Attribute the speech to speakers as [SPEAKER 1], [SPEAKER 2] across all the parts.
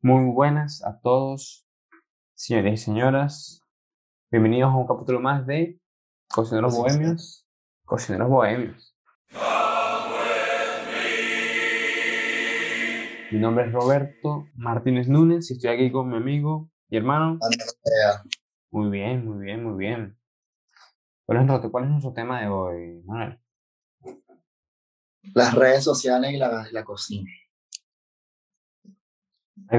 [SPEAKER 1] Muy buenas a todos, señores y señoras. Bienvenidos a un capítulo más de Cocineros Bohemios. Cocineros Bohemios. Mi nombre es Roberto Martínez Núñez y estoy aquí con mi amigo y hermano. Muy bien, muy bien, muy bien. ¿Cuál es, cuál es nuestro tema de hoy, Manuel?
[SPEAKER 2] Las redes sociales y la, la cocina.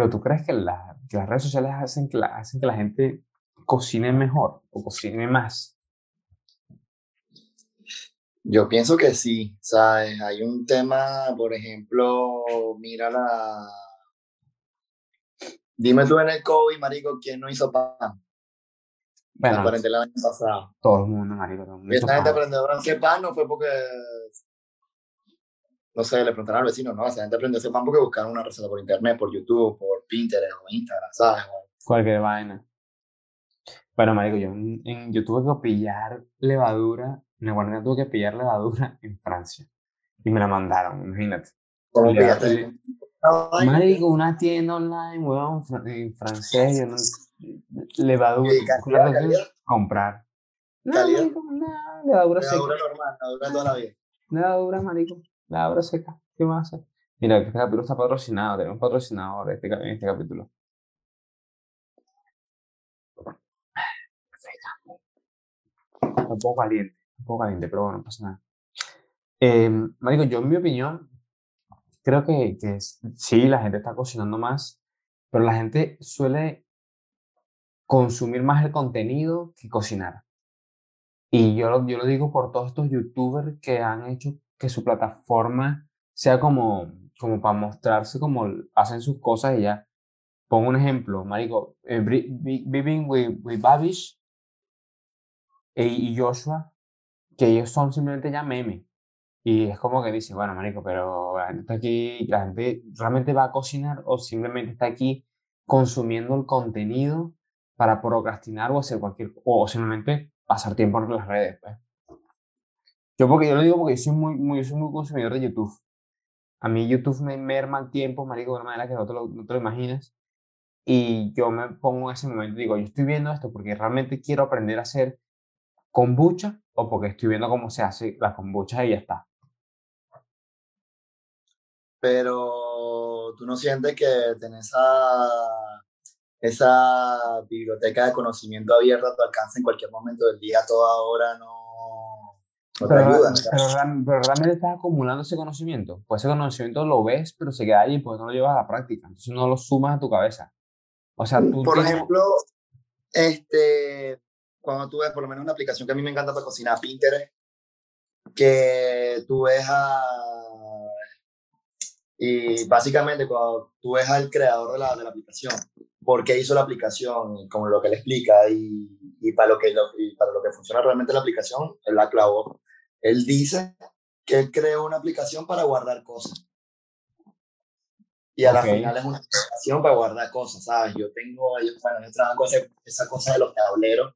[SPEAKER 1] ¿Tú crees que, las redes sociales hacen que, la, hacen que la gente cocine mejor o cocine más?
[SPEAKER 2] Yo pienso que sí, ¿sabes? Hay un tema, por ejemplo, mira la... Dime tú en el COVID, marico, ¿quién no hizo pan? Bueno, la el año pasado.
[SPEAKER 1] Todo el mundo, marico. Todo el mundo
[SPEAKER 2] esta gente aprendió a hacer pan no fue porque no sé, le preguntaron al vecino, no, esa gente aprendió ese pan porque buscaron una receta por internet, por YouTube, por Pinterest o Instagram, ¿sabes?
[SPEAKER 1] Cualquier vaina. Bueno, marico, yo, en, yo tuve que pillar levadura, en el tuve que pillar levadura en Francia. Y me la mandaron, imagínate.
[SPEAKER 2] ¿Cómo pillaste?
[SPEAKER 1] Marico, una tienda online, weón, en francés, yo no, levadura, comprar.
[SPEAKER 2] No, Marico,
[SPEAKER 1] no, levadura seca.
[SPEAKER 2] Levadura normal, levadura toda la vida.
[SPEAKER 1] Levadura, marico la obra seca. ¿Qué más hacer? Mira, este capítulo está patrocinado, tenemos patrocinador este, en este capítulo. un poco caliente, un poco caliente, pero bueno, no pasa nada. Eh, Marico, yo en mi opinión, creo que, que sí, la gente está cocinando más, pero la gente suele consumir más el contenido que cocinar. Y yo, yo lo digo por todos estos youtubers que han hecho que su plataforma sea como, como para mostrarse como hacen sus cosas y ya. Pongo un ejemplo, marico, eh, with, Babish y Joshua, que ellos son simplemente ya meme. Y es como que dice, bueno, marico, pero la gente está aquí, la gente realmente va a cocinar o simplemente está aquí consumiendo el contenido para procrastinar o hacer cualquier, o simplemente pasar tiempo en las redes, pues. Yo, porque, yo lo digo porque soy muy, muy, soy muy consumidor de YouTube. A mí YouTube me merma el tiempo, marico, de una manera que no te lo, no te lo imaginas. Y yo me pongo en ese momento y digo, yo estoy viendo esto porque realmente quiero aprender a hacer kombucha o porque estoy viendo cómo se hace la kombucha y ya está.
[SPEAKER 2] Pero tú no sientes que tenés esa, esa biblioteca de conocimiento abierta a tu alcance en cualquier momento del día, toda hora, no
[SPEAKER 1] pero, realmente estás acumulando ese conocimiento. Pues ese conocimiento lo ves, pero se queda ahí, pues no lo llevas a la práctica. Entonces no lo sumas a tu cabeza. O sea, tú
[SPEAKER 2] Por ejemplo, este, cuando tú ves, por lo menos una aplicación que a mí me encanta para cocinar, Pinterest, que tú ves a... Y básicamente cuando tú ves al creador de la, de la aplicación, por qué hizo la aplicación, como lo que él explica y, y para, lo que, y para lo que funciona realmente la aplicación, él la clavó él dice que él creó una aplicación para guardar cosas. Y a la final es una aplicación para guardar cosas, ¿sabes? Yo tengo, yo, bueno, yo trabajo esa, esa cosa de los tableros,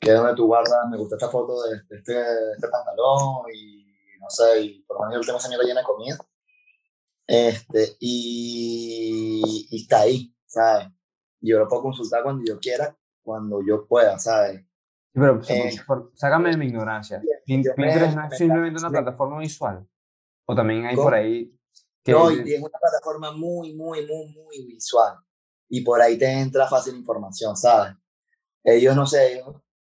[SPEAKER 2] que es donde tú guardas, me gusta esta foto de, este, este, pantalón y no sé, y por lo menos yo tengo esa mierda llena de comida. Este, y, y está ahí, ¿sabes? Yo lo puedo consultar cuando yo quiera, cuando yo pueda, ¿sabes?
[SPEAKER 1] Pero, eh, sácame de mi ignorancia. ¿Pinterest no es simplemente una plataforma visual? ¿O también hay por ahí
[SPEAKER 2] que... No, es una plataforma muy, muy, muy, muy visual. Y por ahí te entra fácil información, ¿sabes? Ellos, no sé,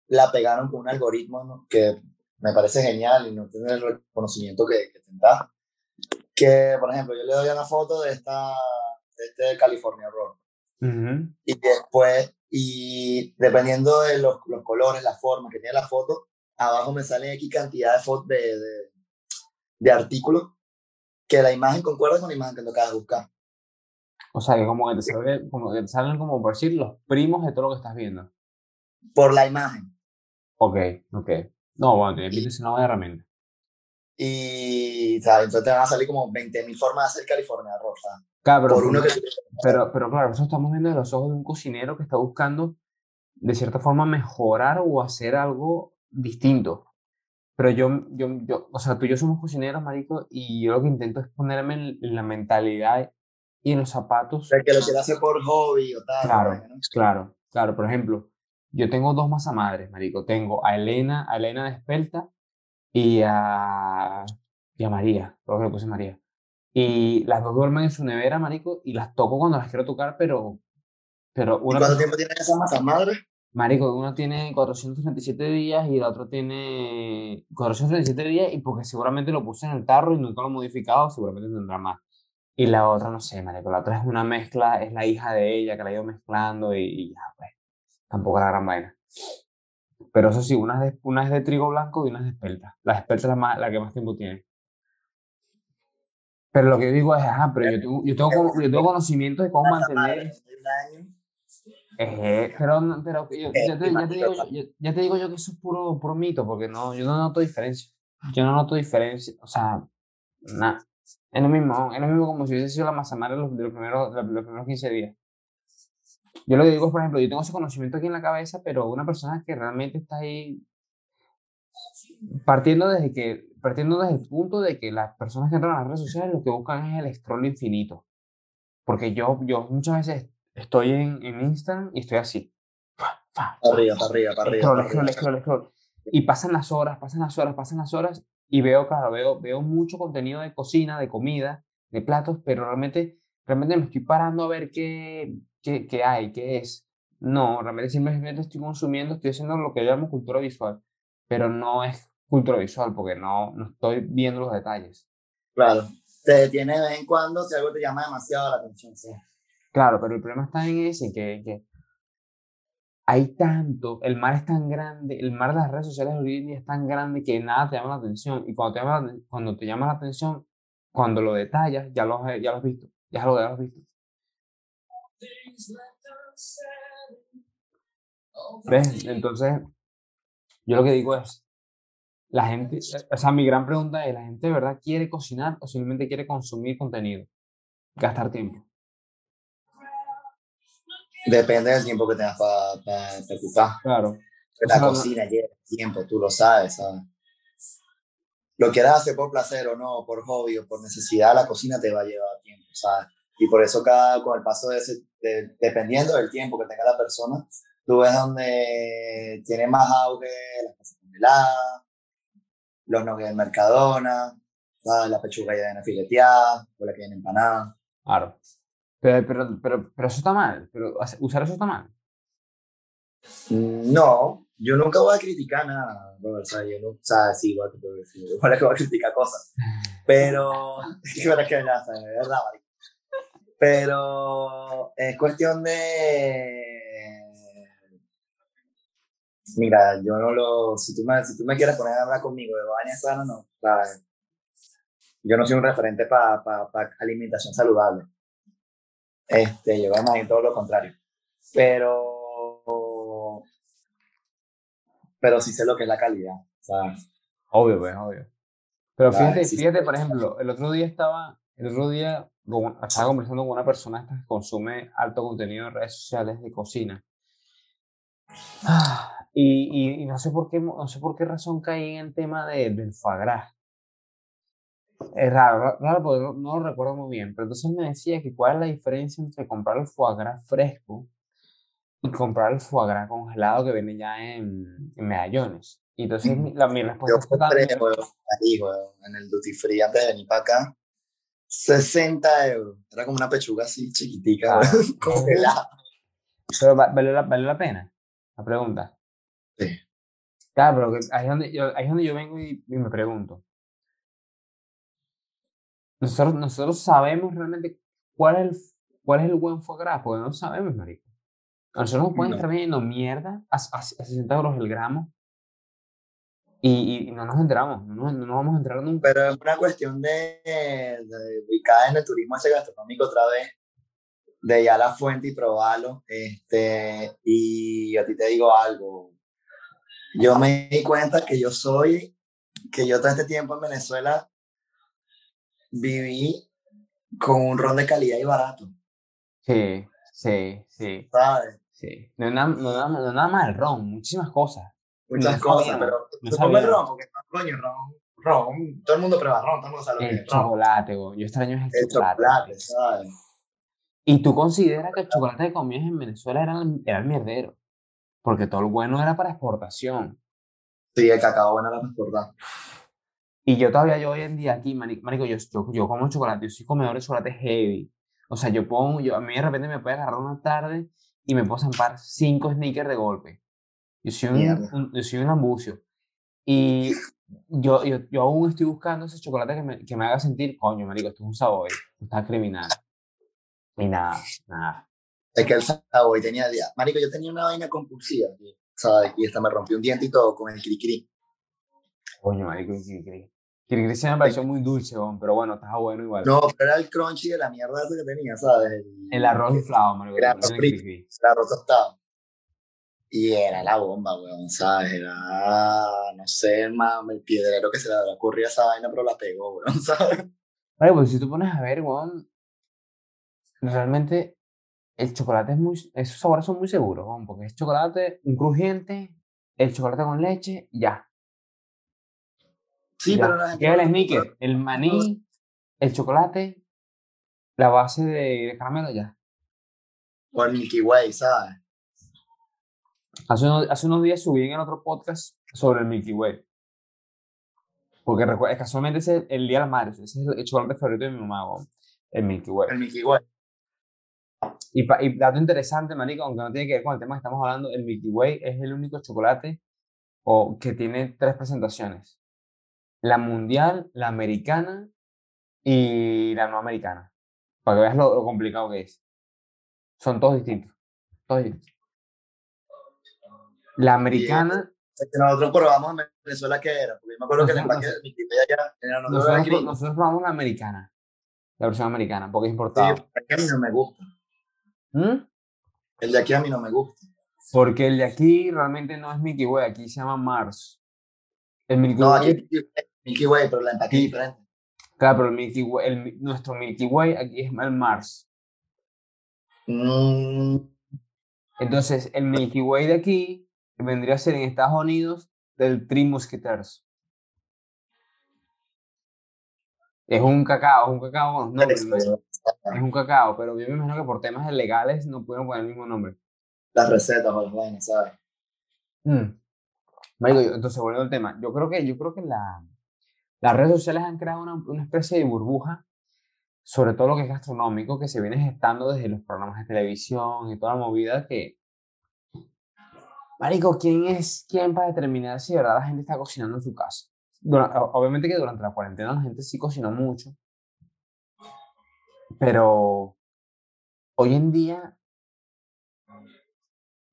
[SPEAKER 2] la pegaron con un algoritmo que me parece genial y no tiene el reconocimiento que, que tendrá. Que, por ejemplo, yo le doy una foto de esta, de este California Roll. Y después y dependiendo de los, los colores, la forma que tiene la foto, abajo me salen aquí cantidad de, de, de, de artículos que la imagen concuerda con la imagen que tú acabas de buscar.
[SPEAKER 1] O sea, que como que te, salen, como que te salen como por decir los primos de todo lo que estás viendo.
[SPEAKER 2] Por la imagen.
[SPEAKER 1] Ok, ok. No, bueno, te pides una buena herramienta.
[SPEAKER 2] Y, ¿sabes? Entonces te van a salir como 20.000 formas de hacer California Rosa.
[SPEAKER 1] Claro, pero, uno que... pero, pero claro, eso estamos viendo de los ojos de un cocinero que está buscando de cierta forma mejorar o hacer algo distinto. Pero yo, yo, yo, o sea, tú y yo somos cocineros, marico, y yo lo que intento es ponerme en, la mentalidad y en los zapatos.
[SPEAKER 2] El que lo quiere hacer por hobby o tal.
[SPEAKER 1] Claro, claro, claro. Por ejemplo, yo tengo dos masamadres, marico. Tengo a Elena, a Elena de Espelta y a, y a María, creo que le puse María. Y las dos duermen en su nevera, marico, y las toco cuando las quiero tocar, pero... pero
[SPEAKER 2] una ¿Y cuánto tiempo tienen esas masamadres?
[SPEAKER 1] Marico, uno tiene 437 días y el otro tiene 437 días y porque seguramente lo puse en el tarro y nunca lo he modificado, seguramente tendrá más. Y la otra, no sé, marico, la otra es una mezcla, es la hija de ella que la ha ido mezclando y, ya, pues, tampoco la gran vaina. Pero eso sí, una es de, una es de trigo blanco y una es de espelta. La espelta es la, más, la que más tiempo tiene. Pero lo que yo digo es, ajá, pero yo tengo, yo tengo, yo tengo conocimiento de cómo mantener... Eh, pero, pero yo, ya, te, ya, te digo, ya, te digo, yo que eso es puro, puro mito, porque no, yo no noto diferencia. Yo no noto diferencia, o sea, nada. Es lo mismo, es lo mismo como si hubiese sido la masa madre de los, primeros, de los primeros 15 días. Yo lo que digo por ejemplo, yo tengo ese conocimiento aquí en la cabeza, pero una persona que realmente está ahí partiendo desde que partiendo desde el punto de que las personas que entran a las redes sociales lo que buscan es el scroll infinito. Porque yo, yo muchas veces estoy en, en Instagram y estoy así.
[SPEAKER 2] Arriba, para arriba, para arriba.
[SPEAKER 1] Y pasan las horas, pasan las horas, pasan las horas y veo, claro, veo, veo mucho contenido de cocina, de comida, de platos, pero realmente, realmente me estoy parando a ver qué, qué, qué hay, qué es. No, realmente simplemente estoy consumiendo, estoy haciendo lo que llamamos cultura visual, pero no es cultura visual porque no, no estoy viendo los detalles.
[SPEAKER 2] Claro, te detiene de vez en cuando si algo te llama demasiado la atención, sí.
[SPEAKER 1] Claro, pero el problema está en ese, que, que hay tanto, el mar es tan grande, el mar de las redes sociales hoy en día es tan grande que nada te llama la atención. Y cuando te llama, cuando te llama la atención, cuando lo detallas, ya lo, ya lo has visto, ya lo, ya lo has visto. ¿Ves? Entonces, yo lo que digo es, la gente, o sea, mi gran pregunta es, ¿la gente de verdad quiere cocinar o simplemente quiere consumir contenido? Gastar tiempo.
[SPEAKER 2] Depende del tiempo que tengas para pa, Claro. La cocina lleva tiempo, tú lo sabes, ¿sabes? Lo quieras hacer por placer o no, por hobby o por necesidad, la cocina te va a llevar tiempo, ¿sabes? Y por eso cada, con el paso de ese, dependiendo del tiempo que tenga la persona, tú ves donde tiene más auge las cosas congeladas, los nuggets de Mercadona, ¿sabes? la pechuga ya fileteada, o la que viene empanada.
[SPEAKER 1] Claro. Pero, pero, pero, pero eso está mal. Pero usar eso está mal.
[SPEAKER 2] Mm, no, yo nunca voy a criticar nada. o sea, yo no, o sea, sí, igual que voy a criticar cosas. Pero, es verdad que es verdad, Pero es cuestión de. Mira, yo no lo. Si tú me, si tú me quieres poner a hablar conmigo de baña sana, no. Yo no soy un referente para pa, pa alimentación saludable. Este, yo más en todo lo contrario. Pero, pero sí sé lo que es la calidad.
[SPEAKER 1] Obvio, pues, obvio. Pero fíjate, fíjate, por ejemplo, el otro día estaba, el otro día estaba conversando con una persona que consume alto contenido en redes sociales de cocina. y, y, no sé por qué, no sé por qué razón caí en el tema de, del foie gras. Es raro, raro porque no, lo recuerdo muy bien, pero entonces me decía que cuál es la diferencia entre comprar el foie gras fresco y comprar el foie gras congelado que viene ya en, en medallones. Y entonces la, mi respuesta
[SPEAKER 2] Yo compré, ahí, en el duty free antes de venir para acá, 60 euros. Era como una pechuga así chiquitica, ah, congelada.
[SPEAKER 1] Pero ¿vale la, ¿vale la pena? La pregunta.
[SPEAKER 2] Sí.
[SPEAKER 1] Claro, pero ahí es donde yo, ahí es donde yo vengo y me pregunto. Nosotros, nosotros sabemos realmente cuál es, el, cuál es el buen foie gras, porque no sabemos, marico. nosotros nos pueden estar vendiendo mierda a, a, 60 euros el gramo y, y, no nos enteramos, no, no, nos vamos a enterar nunca.
[SPEAKER 2] Pero es una cuestión de, de ubicar en el turismo ese gastronómico otra vez, de ir a la fuente y probarlo. Este, y a ti te digo algo, yo me di cuenta que yo soy, que yo todo este tiempo en Venezuela viví con un ron de calidad y barato.
[SPEAKER 1] Sí, sí, sí.
[SPEAKER 2] ¿Sabes?
[SPEAKER 1] Sí. No, nada, no, no, nada más el ron, muchísimas cosas.
[SPEAKER 2] Muchas cosas, pero no el ron, porque coño, ron, ron, todo el mundo prueba ron, todo el mundo sabe lo
[SPEAKER 1] el que es chocolate, ron. yo extraño el, el chocolate.
[SPEAKER 2] ¿sabes?
[SPEAKER 1] Y tú consideras que el chocolate que comías en Venezuela era, el- era el mierdero. Porque todo el bueno era para exportación.
[SPEAKER 2] Sí, el cacao bueno era transportar.
[SPEAKER 1] Y yo todavía, yo hoy en día aquí, marico, yo, yo, yo como chocolate, yo soy comedor de chocolate heavy. O sea, yo pongo, yo, a mí de repente me puede agarrar una tarde y me puedo zampar cinco sneakers de golpe. Yo soy un, un- yo soy un ambucio. Y yo, yo, yo aún estoy buscando ese chocolate que me, que me haga sentir, coño, marico, esto es un sabor, está criminal. Y nada, nada.
[SPEAKER 2] Es que el sabor tenía. Marico, yo tenía una vaina compulsiva, ¿sabes? Y hasta me rompí un diente y todo con el cri-cri.
[SPEAKER 1] Coño, marico, Kirikiri. Kirikiri se me pareció muy dulce, pero bueno, estaba bueno igual.
[SPEAKER 2] No, pero era el crunchy de la mierda ese que tenía, ¿sabes? El,
[SPEAKER 1] El arroz inflado, marico. Ponen en
[SPEAKER 2] frito. El arroz tostado. Y era la bomba, weón, ¿sabes? Era, no sé, mami, el piedrero que se le había ocurrido a esa vaina, pero la pegó, weón, ¿sabes?
[SPEAKER 1] Vale, pues si tú pones a ver, weón, realmente el chocolate es muy, esos sabores son muy seguros, weón, porque es chocolate, un crujiente, el chocolate con leche, ya.
[SPEAKER 2] Sí,
[SPEAKER 1] ya.
[SPEAKER 2] pero la gente...
[SPEAKER 1] El sneaker, el maní, el chocolate, la base de, de caramelo, ya.
[SPEAKER 2] O el Milky Way, ¿sabes?
[SPEAKER 1] Hace unos, hace unos días subí en el otro podcast sobre el Milky Way. Porque recuerda, casualmente ese es el Día de las Madres, ese es el chocolate favorito de mi mamá, weón, el Milky Way.
[SPEAKER 2] El Milky Way.
[SPEAKER 1] Y, y dato interesante, marico, aunque no tiene que ver con el tema que estamos hablando, el Milky Way es el único chocolate o, que tiene tres presentaciones. La mundial, la americana y la no americana. Para que veas lo, lo complicado que es. Son todos distintos. Todos distintos. La americana,
[SPEAKER 2] Es que nosotros probamos en Venezuela qué era, porque yo me acuerdo que el
[SPEAKER 1] Nosotros-
[SPEAKER 2] empaque Milky Way allá era nosotros
[SPEAKER 1] nosotros, nosotros probamos la americana. La versión americana, porque es
[SPEAKER 2] Sí,
[SPEAKER 1] importada.
[SPEAKER 2] es que a mí no me gusta.
[SPEAKER 1] ¿Mm?
[SPEAKER 2] El de aquí a mí no me gusta.
[SPEAKER 1] Porque el de aquí realmente no es Milky Way, aquí se llama Mars. El Milky
[SPEAKER 2] No,
[SPEAKER 1] Way
[SPEAKER 2] aquí es Milky Way, pero el empaque es diferente.
[SPEAKER 1] Claro, pero el Milky Way, el nuestro Milky Way aquí es el Mars.
[SPEAKER 2] Mm,
[SPEAKER 1] Entonces, el Milky Way de aquí vendría a ser en Estados Unidos del Three Musketeers. Es un cacao, es un cacao ¿no? Es un cacao, pero yo me imagino que por temas legales no pudieron poner el mismo nombre.
[SPEAKER 2] las recetas o las vainas, ¿sabes?
[SPEAKER 1] Mm. Marico, yo- entonces, volviendo al tema, yo creo que, yo creo que la, las redes sociales han creado una, una especie de burbuja, sobre todo lo que es gastronómico, que se viene gestando desde los programas de televisión y toda la movida que... Marico, ¿quién es quién para determinar si de verdad la gente está cocinando en su casa? O- obviamente que durante la cuarentena la gente sí cocinó mucho, pero hoy en día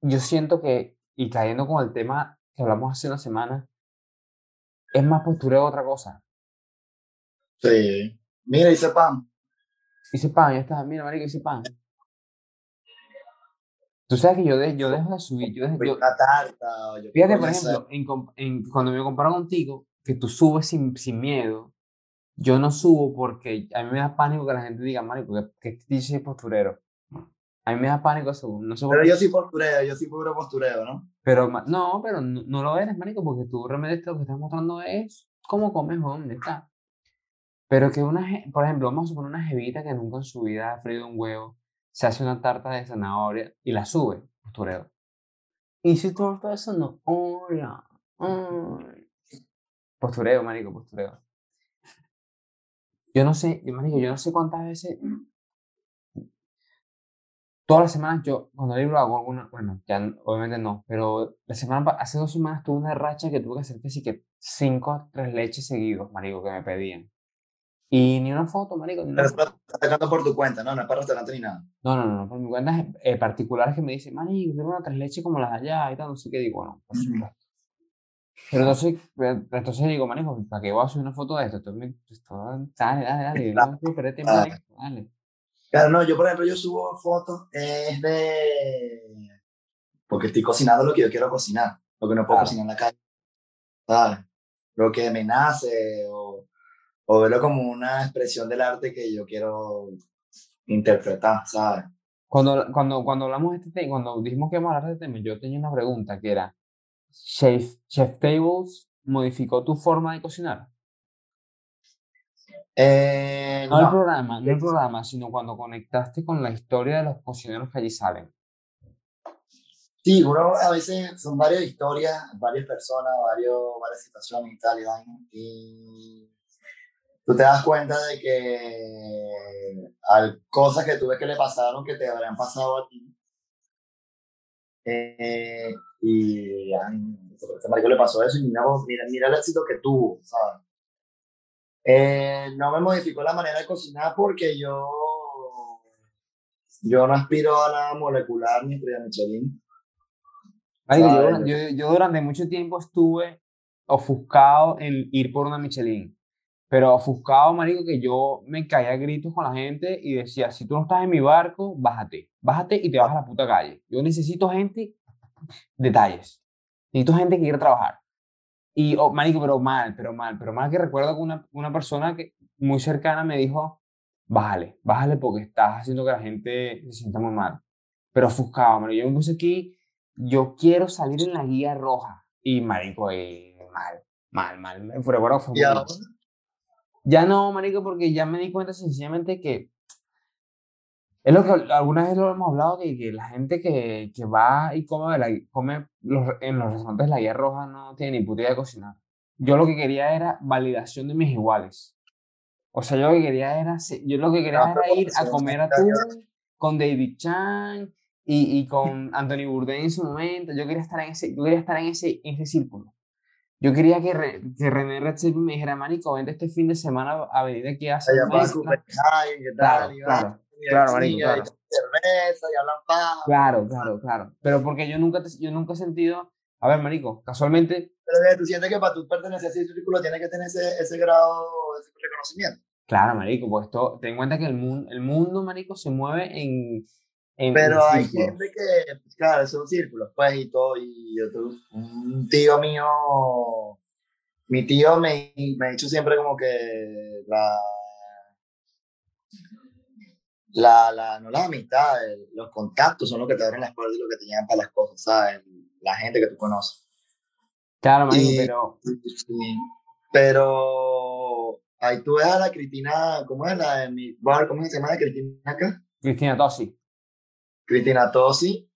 [SPEAKER 1] yo siento que, y cayendo con el tema que hablamos hace una semana, es más postureo que otra cosa.
[SPEAKER 2] Sí. Mira, hice pan.
[SPEAKER 1] Hice pan, ya está, mira, marico, hice pan. Tú sabes que yo, de- yo dejo de subir, yo, dejo- yo-
[SPEAKER 2] una tarta. o yo
[SPEAKER 1] fíjate, por ejemplo, en, en- cuando me comparo contigo, que tú subes sin, sin miedo, yo no subo porque a mí me da pánico que la gente diga, marico, que, que este dice posturero. A mí me da pánico eso, no sé
[SPEAKER 2] Pero yo sí postureo, yo sí puro postureo, ¿no?
[SPEAKER 1] Pero, no, pero no, no lo eres, marico, porque tú realmente lo que estás mostrando es cómo comes, ¿dónde está? Pero que una, por ejemplo, vamos a suponer una jevita que nunca en su vida ha freído un huevo, se hace una tarta de zanahoria y la sube, postureo. Y si torta de zanahoria, postureo, marico, postureo. Yo no sé, marico, yo no sé cuántas veces, todas las semanas yo, cuando libro hago alguna, bueno, ya obviamente no, pero la semana, hace dos semanas tuve una racha que tuve que hacer sí que cinco, tres leches seguidos, marico, que me pedían. Y ni una foto, marico, ni una
[SPEAKER 2] Pero
[SPEAKER 1] foto.
[SPEAKER 2] estás sacando por tu cuenta, ¿no? No es para restaurante ni nada.
[SPEAKER 1] No, no, no, no, por mi cuenta eh, particulares que me dicen, marico, quiero una tres leches como las allá y tal, no sé qué, digo, bueno, por supuesto. Pero entonces, entonces digo, marico, ¿para qué voy a subir una foto de esto? Me- esto- dale, dale, dale, no tiempo en esto, dale.
[SPEAKER 2] Claro, no, yo por ejemplo, yo subo fotos, es de... Porque estoy cocinando lo que yo quiero cocinar, lo que no puedo
[SPEAKER 1] Claro.
[SPEAKER 2] cocinar en la calle, ¿sabes? Lo que me nace, o, o verlo como una expresión del arte que yo quiero interpretar, ¿sabes?
[SPEAKER 1] Cuando, cuando, cuando hablamos de este tema, cuando dijimos que íbamos a hablar de este tema, yo tenía una pregunta que era, ¿Chef, Chef Tables modificó tu forma de cocinar?
[SPEAKER 2] Eh,
[SPEAKER 1] No el
[SPEAKER 2] no,
[SPEAKER 1] programa, no el programa, sino cuando conectaste con la historia de los cocineros que allí salen.
[SPEAKER 2] Sí, uno a veces son varias historias, varias personas, varios, varias situaciones y tal, y tú te das cuenta de que hay cosas que tú ves que le pasaron que te habrían pasado a ti. Eh, y a este marico le pasó eso y mira, mira, mira el éxito que tuvo, ¿sabes? Eh, no me modificó la manera de cocinar porque yo, yo no aspiro a nada molecular ni estrella Michelin.
[SPEAKER 1] Marico, yo, yo, yo durante mucho tiempo estuve ofuscado en ir por una Michelin. Pero ofuscado, marico, que yo me caía a gritos con la gente y decía, si tú no estás en mi barco, bájate. Bájate y te vas a la puta calle. Yo necesito gente, detalles. Necesito gente que quiera trabajar. Y, oh, marico, pero mal, pero mal, pero mal que recuerdo que una, una persona que muy cercana me dijo, bájale, bájale porque estás haciendo que la gente se sienta muy mal. Pero ofuscado, marico. Yo me puse aquí, yo quiero salir en la guía roja. Y, marico, eh, mal, mal, mal. Me recuerdo que fue muy. Ya no, marico, porque ya me di cuenta sencillamente que es lo que alguna vez lo hemos hablado, que, que la gente que, que va y come, la, come los, en los restaurantes de la guía roja no tiene ni puta idea de cocinar. Yo lo que quería era validación de mis iguales. O sea, yo lo que quería era, yo lo que quería era ir a comer
[SPEAKER 2] sí,
[SPEAKER 1] atún con David Chan y, y con Anthony Bourdain en su momento. Yo quería estar en ese, yo quería estar en ese, en ese círculo. Yo quería que, Re- que René Redzepi me dijera, marico, vente este fin de semana a venir aquí a hacer
[SPEAKER 2] allá para
[SPEAKER 1] mezcla".
[SPEAKER 2] Copenhague, ¿qué tal?
[SPEAKER 1] Claro, claro,
[SPEAKER 2] día,
[SPEAKER 1] claro.
[SPEAKER 2] cerveza, y hablan paja.
[SPEAKER 1] Claro, claro, claro. Pero porque yo nunca, te- yo nunca he sentido, a ver, marico, casualmente,
[SPEAKER 2] Pero tú sientes que para tú pertenecer a ese círculo tienes que tener ese, ese grado, ese reconocimiento.
[SPEAKER 1] claro, marico, pues esto, ten en cuenta que el mundo, el mundo, marico, se mueve en, en, en
[SPEAKER 2] Pero hay
[SPEAKER 1] círculos.
[SPEAKER 2] gente que, pues, claro, son círculos, pues, y todo. Y yo tuve un tío mío, mi tío me, me ha dicho siempre como que la, la, la, no las amistades, los contactos son los que te abren las puertas y los que te llevan para las cosas, ¿sabes? La gente que tú conoces.
[SPEAKER 1] Claro, marico,
[SPEAKER 2] Y-
[SPEAKER 1] pero,
[SPEAKER 2] Sí, Pero ahí tú ves a la Cristina, ¿cómo es la de mi bar? ¿Cómo se llama la Cristina acá?
[SPEAKER 1] Cristina Tosi,
[SPEAKER 2] Cristina Tosi,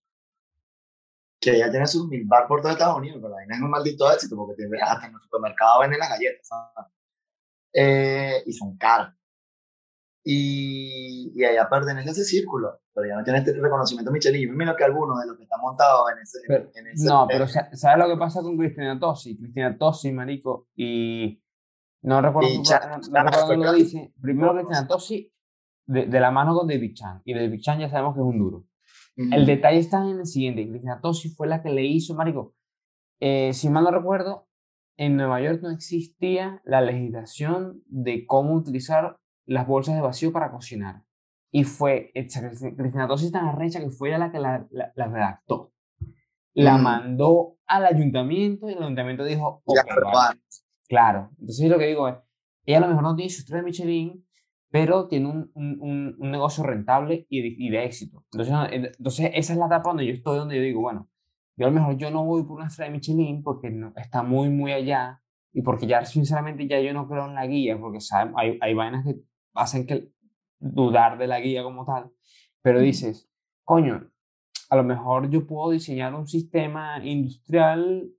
[SPEAKER 2] que ella tiene sus mil bar por todo Estados Unidos, pero la vaina es un maldito éxito porque tiene, hasta en el supermercado venden las galletas, ¿sabes? Eh, y son caras. Y, y ella pertenece a ese círculo, pero ya no tiene este reconocimiento Michelin. Yo me imagino que algunos de los que están montados en ese...
[SPEAKER 1] Pero-
[SPEAKER 2] en ese
[SPEAKER 1] no, pero sa- ¿sabes lo que pasa con Cristina Tosi? Cristina Tosi, marico, y no recuerdo,
[SPEAKER 2] Y Chan-
[SPEAKER 1] no, recuerdo lo dice. Primero Cristina Tosi, de, de la mano con David Chan, y David Chan ya sabemos que es un duro. El detalle está en el siguiente. Cristina Tosi fue la que le hizo, marico. eh, si mal no recuerdo, en Nueva York no existía la legislación de cómo utilizar las bolsas de vacío para cocinar. Y fue, Cristi- Cristina Tosi tan arrecha que fue ella la que la, la- la redactó. La
[SPEAKER 2] Mm.
[SPEAKER 1] mandó al ayuntamiento y el ayuntamiento dijo,
[SPEAKER 2] Ya,
[SPEAKER 1] "Ok,
[SPEAKER 2] pero,
[SPEAKER 1] vale". Claro, entonces lo que digo es, ella a lo mejor no tiene su estrella Michelin, pero tiene un, un, un- negocio rentable y de, y de éxito. Entonces, entonces, esa es la etapa donde yo estoy, donde yo digo, bueno, yo a lo mejor yo no voy por una estrella de Michelin porque no, está muy, muy allá y porque ya, sinceramente, ya yo no creo en la guía, porque ¿saben? Hay, hay vainas que hacen que dudar de la guía como tal, pero dices, coño, a lo mejor yo puedo diseñar un sistema industrial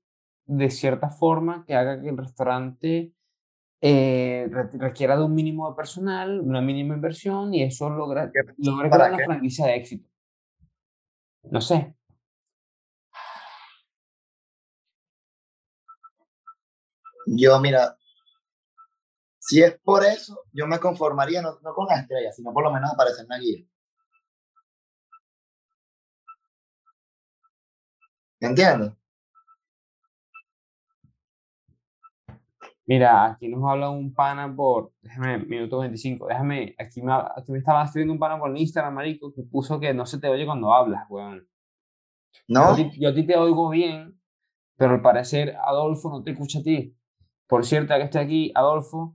[SPEAKER 1] de cierta forma que haga que el restaurante eh, re- requiera de un mínimo de personal, una mínima inversión y eso logra,
[SPEAKER 2] ¿Qué-
[SPEAKER 1] logra crear una franquicia de éxito. No sé.
[SPEAKER 2] Yo, mira, si es por eso, yo me conformaría no, no con las estrellas, sino por lo menos aparecer en la guía. ¿Me entiendes?
[SPEAKER 1] Mira, aquí nos habla un pana por, déjame, minuto 25, déjame, aquí me, aquí me estaba escribiendo un pana por Instagram, marico, que puso que no se te oye cuando hablas, weón.
[SPEAKER 2] ¿No?
[SPEAKER 1] yo a ti te oigo bien, pero al parecer Adolfo no te escucha a ti. Por cierto, que estoy aquí, Adolfo,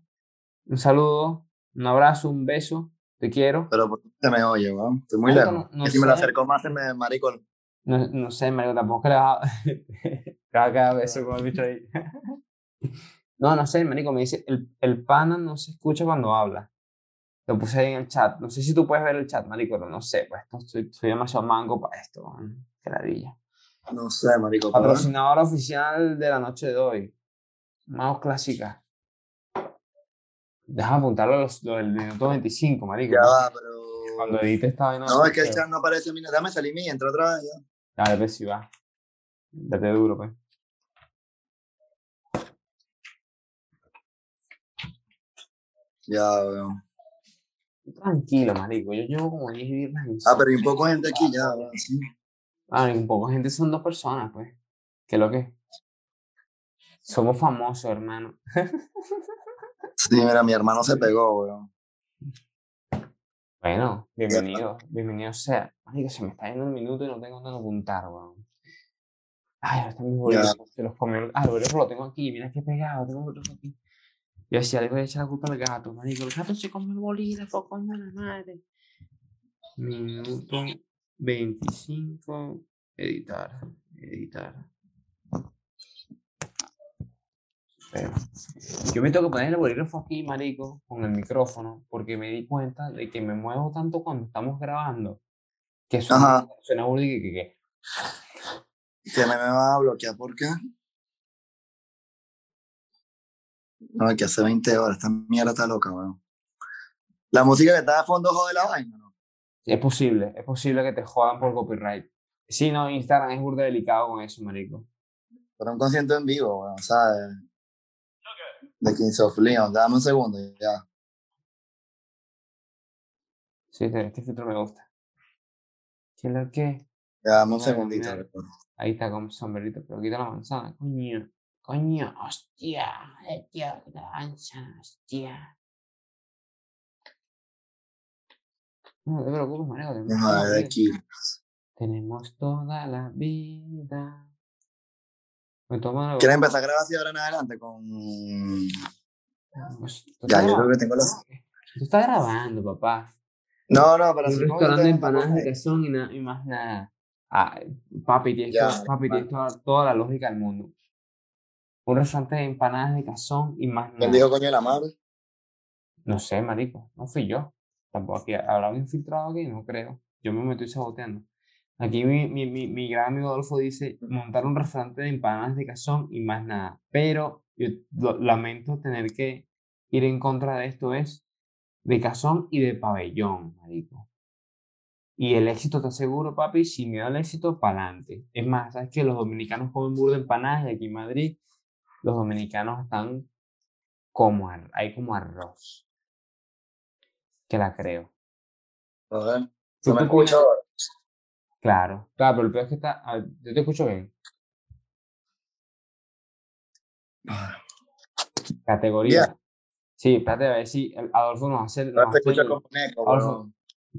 [SPEAKER 1] un saludo, un abrazo, un beso, te quiero.
[SPEAKER 2] Pero ¿por qué se me oye, weón? Estoy muy
[SPEAKER 1] Marico,
[SPEAKER 2] lejos.
[SPEAKER 1] no- no
[SPEAKER 2] que si me lo acerco más, se me maricón.
[SPEAKER 1] No, no sé, marico, tampoco le va a... te va a quedar beso con el bicho ahí. No, no sé, marico, me dice, el, el pana no se escucha cuando habla. Lo puse ahí en el chat. No sé si tú puedes ver el chat, marico, pero no sé, pues esto, soy, soy demasiado mango para esto, man. Qué ladilla.
[SPEAKER 2] No sé, marico.
[SPEAKER 1] Patrocinador oficial de la noche de hoy. Mouse clásica. Déjame apuntarlo a los, lo del minuto 25, marico.
[SPEAKER 2] Ya va, pero.
[SPEAKER 1] Cuando edite esta vaina.
[SPEAKER 2] No, es que el chat no aparece a mí. Dame salir y entra otra vez ya.
[SPEAKER 1] Dale, pues sí va. Date duro, pues.
[SPEAKER 2] Ya, weón.
[SPEAKER 1] Tranquilo, marico. Yo llevo como 10 días en
[SPEAKER 2] Ah, pero hay un poco de gente aquí ya. Sí.
[SPEAKER 1] Ah, y un poco de gente son dos personas, pues. ¿Qué es lo que? Somos famosos, hermano.
[SPEAKER 2] Sí, mira, mi hermano se pegó, weón.
[SPEAKER 1] Bueno, bienvenido, bienvenido sea. Marico, se me está yendo un minuto y no tengo dónde apuntar, weón. Ay, ahora están mis bolígrafos, se los. Ah, bolígrafo lo tengo aquí, mira qué pegado, tengo bolígrafo aquí. Yo decía, le voy a echar la culpa al gato, marico. El gato se comió el bolígrafo, coño la madre. Minuto 25, editar, editar. Yo me tengo que poner el bolígrafo aquí, marico, con el micrófono, porque me di cuenta de que me muevo tanto cuando estamos grabando, que suena,
[SPEAKER 2] Ajá.
[SPEAKER 1] suena burda y que, que, que-
[SPEAKER 2] Que me, me va a bloquear, ¿por qué? No, que hace 20 horas. Esta mierda está loca, weón. La música que está de fondo jode la vaina, ¿no?
[SPEAKER 1] Es posible, es posible que te jodan por copyright. Sí, no, Instagram es burda delicado con eso, marico.
[SPEAKER 2] Pero un concierto en vivo, weón, ¿sabes? De Kings of Leon. Dame un segundo, ya.
[SPEAKER 1] Sí, este, este filtro me gusta. ¿Qué es lo que?
[SPEAKER 2] Ya, dame un segundito.
[SPEAKER 1] Ahí está con sombrerito, pero quita la manzana. Coño, coño, hostia, hostia, la manzana, hostia. No te preocupes, marico. tenemos vida.
[SPEAKER 2] aquí.
[SPEAKER 1] Tenemos toda la vida.
[SPEAKER 2] ¿Quieres empezar a grabar así ahora en adelante con...?
[SPEAKER 1] Pues, ¿tú
[SPEAKER 2] Ya, yo creo que tengo los...
[SPEAKER 1] Tú estás grabando, papá.
[SPEAKER 2] No, no, así como
[SPEAKER 1] restaurante de empanadas de cazón y, y más nada. Ah, papi, tienes,
[SPEAKER 2] Ya,
[SPEAKER 1] toda, papi, tienes toda, toda la lógica del mundo. Un restaurante de empanadas de cazón y más
[SPEAKER 2] ¿Quién
[SPEAKER 1] nada.
[SPEAKER 2] dijo coño de la madre?
[SPEAKER 1] No sé, marico, no fui yo. Tampoco aquí. ¿Habrá un infiltrado aquí? No creo. Yo mismo me estoy saboteando. Aquí mi, mi, mi, mi gran amigo Adolfo dice montar un restaurante de empanadas de cazón y más nada. Pero yo lo- lamento tener que ir en contra de esto es de cazón y de pabellón, marico. Y el éxito está seguro, papi. Si me da el éxito, para adelante. Es más, ¿sabes que Los dominicanos comen burda de empanadas y aquí en Madrid los dominicanos están como, ar- hay como arroz. Que la creo.
[SPEAKER 2] A ver.
[SPEAKER 1] ¿Tú
[SPEAKER 2] ¿No me
[SPEAKER 1] qué
[SPEAKER 2] escucha
[SPEAKER 1] opinas?
[SPEAKER 2] ahora?
[SPEAKER 1] Claro, claro, pero el peor es que está. ver, Yo te escucho bien. Categoría. Sí, espérate a ver si Adolfo nos hace. Nos
[SPEAKER 2] te
[SPEAKER 1] hace
[SPEAKER 2] escucha
[SPEAKER 1] el-
[SPEAKER 2] como un eco,
[SPEAKER 1] Adolfo.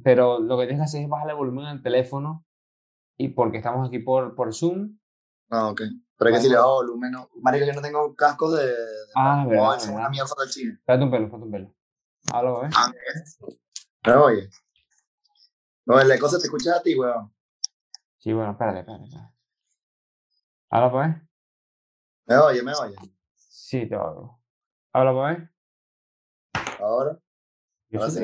[SPEAKER 1] Pero lo que tienes que hacer es bajarle el volumen al teléfono. Y porque estamos aquí por, por Zoom.
[SPEAKER 2] Ah, ok. Pero es que si le hago volumen, no. Marico, yo no tengo cascos de. de
[SPEAKER 1] Ah, verdad,
[SPEAKER 2] es una
[SPEAKER 1] verdad.
[SPEAKER 2] mierda del chile.
[SPEAKER 1] Espérate un pelo, espérate un pelo. Habla, ¿ves?
[SPEAKER 2] ¿Me oye? No, el eco se te escucha a ti, weón.
[SPEAKER 1] Sí, bueno, espérate, espérate. espérate. Habla, pues.
[SPEAKER 2] ¿Me oye? ¿Me oye?
[SPEAKER 1] Sí, te oigo. Habla, pues.
[SPEAKER 2] Ahora.
[SPEAKER 1] Yo
[SPEAKER 2] Ahora
[SPEAKER 1] sí.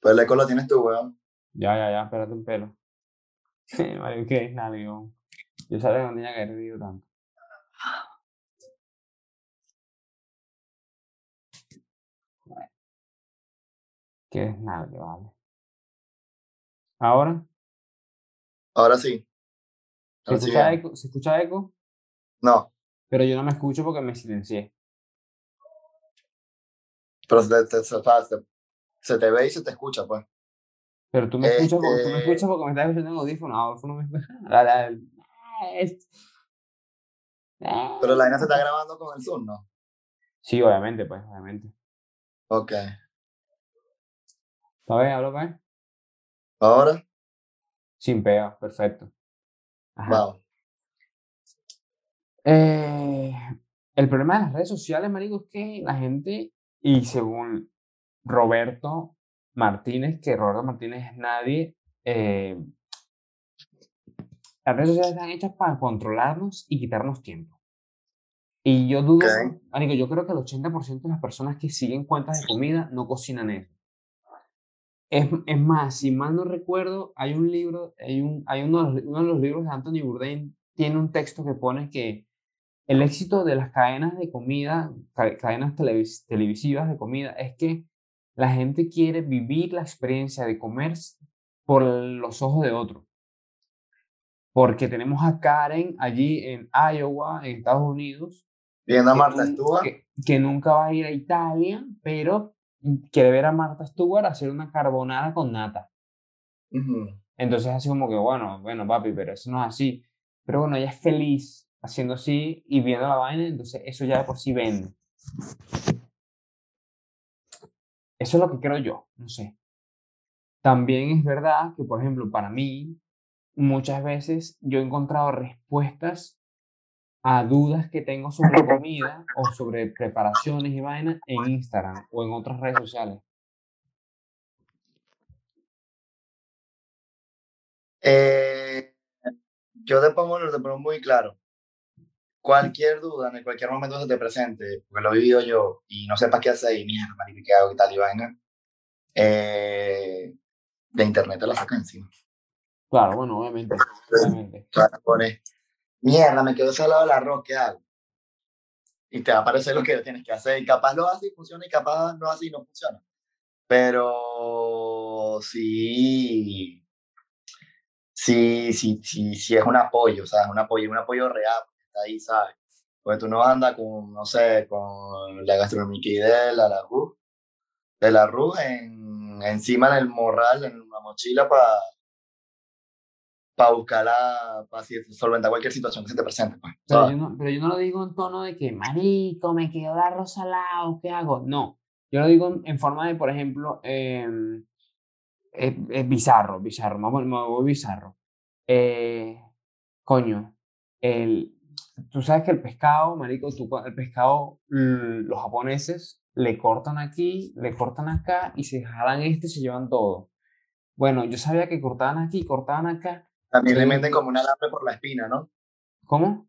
[SPEAKER 2] Pues el eco lo tienes tú, weón.
[SPEAKER 1] Ya, ya, ya, espérate un pelo. Mario, ¿qué es nada, digo? Yo sabía que no tenía que haber reído tanto. Bueno. Qué es nada, que vale. Ahora,
[SPEAKER 2] Ahora sí.
[SPEAKER 1] ¿se
[SPEAKER 2] Ahora sí
[SPEAKER 1] escucha eco? ¿Se escucha eco?
[SPEAKER 2] No,
[SPEAKER 1] Pero yo no me escucho porque me silencié.
[SPEAKER 2] pero se te, se, se- ve y se te escucha, pues.
[SPEAKER 1] Pero tú me escuchas porque, tú me
[SPEAKER 2] Este-
[SPEAKER 1] escuchas porque me estás escuchando en audífono. Adolfo no me es-
[SPEAKER 2] Pero la vaina se está grabando con el Zoom, ¿no?
[SPEAKER 1] Sí, obviamente, pues, obviamente.
[SPEAKER 2] Ok.
[SPEAKER 1] A ver, hablo, pues.
[SPEAKER 2] Ahora,
[SPEAKER 1] Sin pega, perfecto. Ajá.
[SPEAKER 2] vamos.
[SPEAKER 1] Eh, el problema de las redes sociales, marico, es que la gente, y según Roberto Martínez, que Roberto Martínez es nadie, eh, las redes sociales están hechas para controlarnos y quitarnos tiempo. Y yo dudo,
[SPEAKER 2] Ok.
[SPEAKER 1] marico, yo creo que el 80% de las personas que siguen cuentas de comida no cocinan eso. Es, es más, si mal no recuerdo, hay un libro, hay, un, hay uno, de los, uno de los libros de Anthony Bourdain, tiene un texto que pone que el éxito de las cadenas de comida, ca- cadenas televis- televisivas de comida, es que la gente quiere vivir la experiencia de comer por los ojos de otro. Porque tenemos a Karen allí en Iowa, en Estados Unidos,
[SPEAKER 2] Viendo a Marta Stewart.
[SPEAKER 1] que- que nunca va a ir a Italia, pero quiere ver a Martha Stewart hacer una carbonara con nata.
[SPEAKER 2] Ujú.
[SPEAKER 1] Entonces así como que, bueno, bueno, papi, pero eso no es así. Pero bueno, ella es feliz haciendo así y viendo la vaina, entonces eso ya de por sí vende. Eso es lo que creo yo, no sé. También es verdad que, por ejemplo, para mí, muchas veces yo he encontrado respuestas a dudas que tengo sobre comida o sobre preparaciones y vainas en Instagram o en otras redes sociales.
[SPEAKER 2] Eh, yo te pongo, te pongo muy claro. Cualquier duda en cualquier momento se te presente, porque lo he vivido yo y no sepas qué hacer y mierda, marico, qué hago y tal y vaina, eh, de internet te la saca encima.
[SPEAKER 1] Claro, bueno, obviamente, obviamente.
[SPEAKER 2] O sea, te pones, mierda, me quedó salado el arroz, ¿qué hago? Y te va a aparecer lo que tienes que hacer. Y capaz lo hace y funciona, y capaz no hace y no funciona. Pero sí, sí, sí, sí, sí es un apoyo, o sea, es un apoyo, un apoyo real, está ahí, ¿sabes? Porque tú no andas con, no sé, con la gastronomía de la, la RU, de la RU en, encima en el morral, en una mochila para para buscarla, para solventar cualquier situación que se te presente. Pues,
[SPEAKER 1] Pero yo, no, pero yo no lo digo en tono de que, marico, me quedó el arroz salado, ¿qué hago? No, yo lo digo en, en forma de, por ejemplo, em, eh, eh, bizarro, bizarro, me voy, me voy bizarro. Eh, coño, el, tú sabes que el pescado, marico, tú, el pescado, los japoneses le cortan aquí, le cortan acá y se jalan este y se llevan todo. Bueno, yo sabía que cortaban aquí, cortaban acá.
[SPEAKER 2] También le
[SPEAKER 1] pero-
[SPEAKER 2] meten como un alambre por la espina, ¿no?
[SPEAKER 1] ¿Cómo?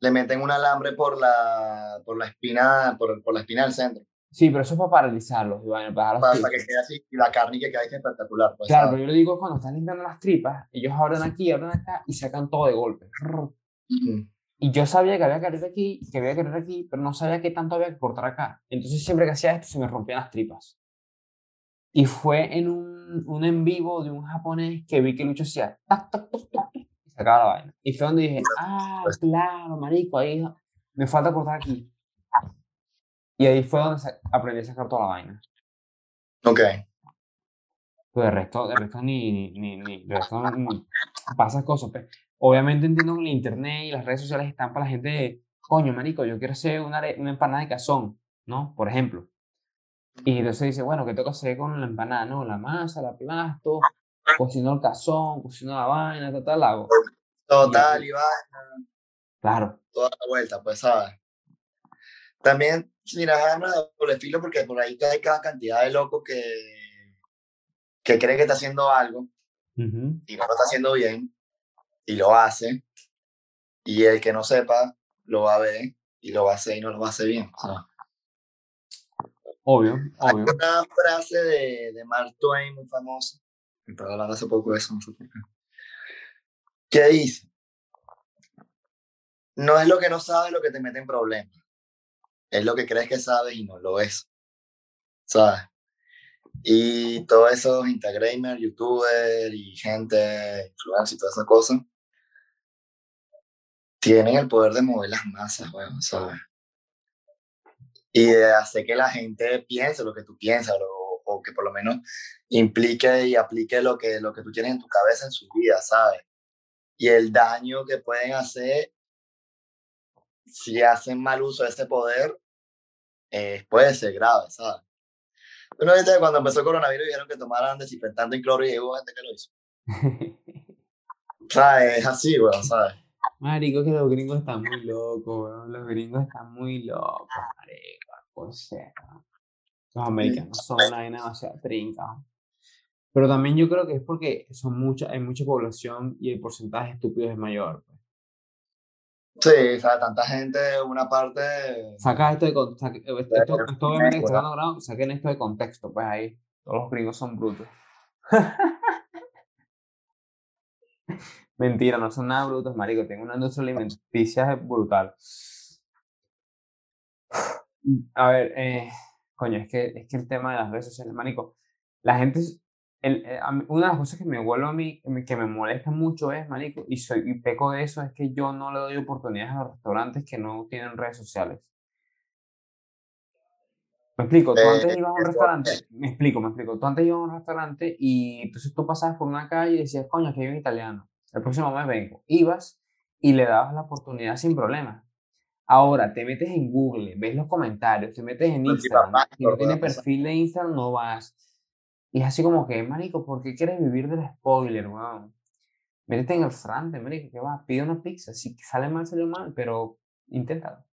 [SPEAKER 2] Le meten un alambre por la, por la espina, por, por la espina del centro,
[SPEAKER 1] Sí, pero eso es para paralizarlos, para
[SPEAKER 2] para, para que quede así, y la carne que quede espectacular. Pues,
[SPEAKER 1] Claro,
[SPEAKER 2] ¿sabes?
[SPEAKER 1] pero yo le digo cuando están limpiando las tripas, ellos abren aquí, abren acá y sacan todo de golpe.
[SPEAKER 2] Ujú.
[SPEAKER 1] Y yo sabía que había que abrir aquí, que había que abrir aquí, pero no sabía qué tanto había que cortar acá. Entonces siempre que hacía esto se me rompían las tripas. Y fue en un, un en vivo de un japonés que vi que Lucho hacía tac, tac, tac, tac, y sacaba la vaina. Y fue donde dije, ah, claro, marico, ahí me falta cortar aquí. Y ahí fue donde aprendí a sacar toda la vaina.
[SPEAKER 2] Ok.
[SPEAKER 1] Pues de resto, de resto ni, ni, ni, de resto ni- pasas cosas. pues. Obviamente entiendo que el internet y las redes sociales están para la gente de, coño, marico, yo quiero hacer una, una empanada de cazón, ¿no? Por ejemplo. Y entonces dice, bueno, ¿qué que hacer con la empanada? No, la masa, la aplasto, cocino el cazón, cocino la vaina, tal, tal, hago.
[SPEAKER 2] Total, y va
[SPEAKER 1] Claro,
[SPEAKER 2] toda la vuelta, pues, ¿sabes? También, mira, es arma de doble filo porque por ahí hay cada cantidad de locos que, que cree que está haciendo algo
[SPEAKER 1] ujú,
[SPEAKER 2] y no lo está haciendo bien y lo hace. Y el que no sepa lo va a ver y lo va a hacer y no lo va a hacer bien. ¿sabes?
[SPEAKER 1] Obvio,
[SPEAKER 2] Hay
[SPEAKER 1] obvio.
[SPEAKER 2] una frase de, de Mark Twain muy famosa, que estaba hablando hace poco de eso, no sé por qué, que dice, no es lo que no sabes lo que te mete en problemas, es lo que crees que sabes y no lo es, ¿sabes? Y todos esos Instagramers, YouTubers y gente, influencers y todas esas cosas, tienen el poder de mover las masas, weón, ¿sabes? Y de hacer que la gente piense lo que tú piensas o, o que por lo menos implique y aplique lo que, lo que tú tienes en tu cabeza en su vida, ¿sabes? Y el daño que pueden hacer si hacen mal uso de ese poder eh, puede ser grave, ¿sabes? Bueno, viste cuando empezó el coronavirus dijeron que tomaran desinfectante en cloro y hubo gente que lo hizo. ¿Sabes? Es así, weón, ¿sabes?
[SPEAKER 1] Marico, que los gringos están muy locos, weón. Los gringos están muy locos, marico. O sea, los americanos son una vaina demasiado trinca. Pero también yo creo que es porque son mucha, hay mucha población y el porcentaje estúpido es mayor. pues.
[SPEAKER 2] Sí, o sea, tanta gente, una parte...
[SPEAKER 1] Saca esto de contexto, esto, esto, obviamente que está grabado, saquen esto de contexto, pues ahí, todos los gringos son brutos. Mentira, no son nada brutos, marico, tengo una industria alimenticia brutal. A ver, eh, coño, es que, es que el tema de las redes sociales, marico, la gente, el, eh, una de las cosas que me vuelve a mí, que me molesta mucho es, marico, y, soy, y peco de eso, es que yo no le doy oportunidades a los restaurantes que no tienen redes sociales. Me explico, tú antes eh, ibas a un restaurante, me explico, me explico, tú antes ibas a un restaurante y entonces tú pasabas por una calle y decías, coño, aquí hay un italiano, el próximo mes vengo. Ibas y le dabas la oportunidad sin problema. Ahora, te metes en Google, ves los comentarios, te metes en Instagram, si no tiene perfil de Instagram, no vas. Y es así como que, marico, ¿por qué quieres vivir del spoiler, weón? Métete en el frente, marico, que va, pide una pizza. Si sale mal, sale mal, pero inténtalo.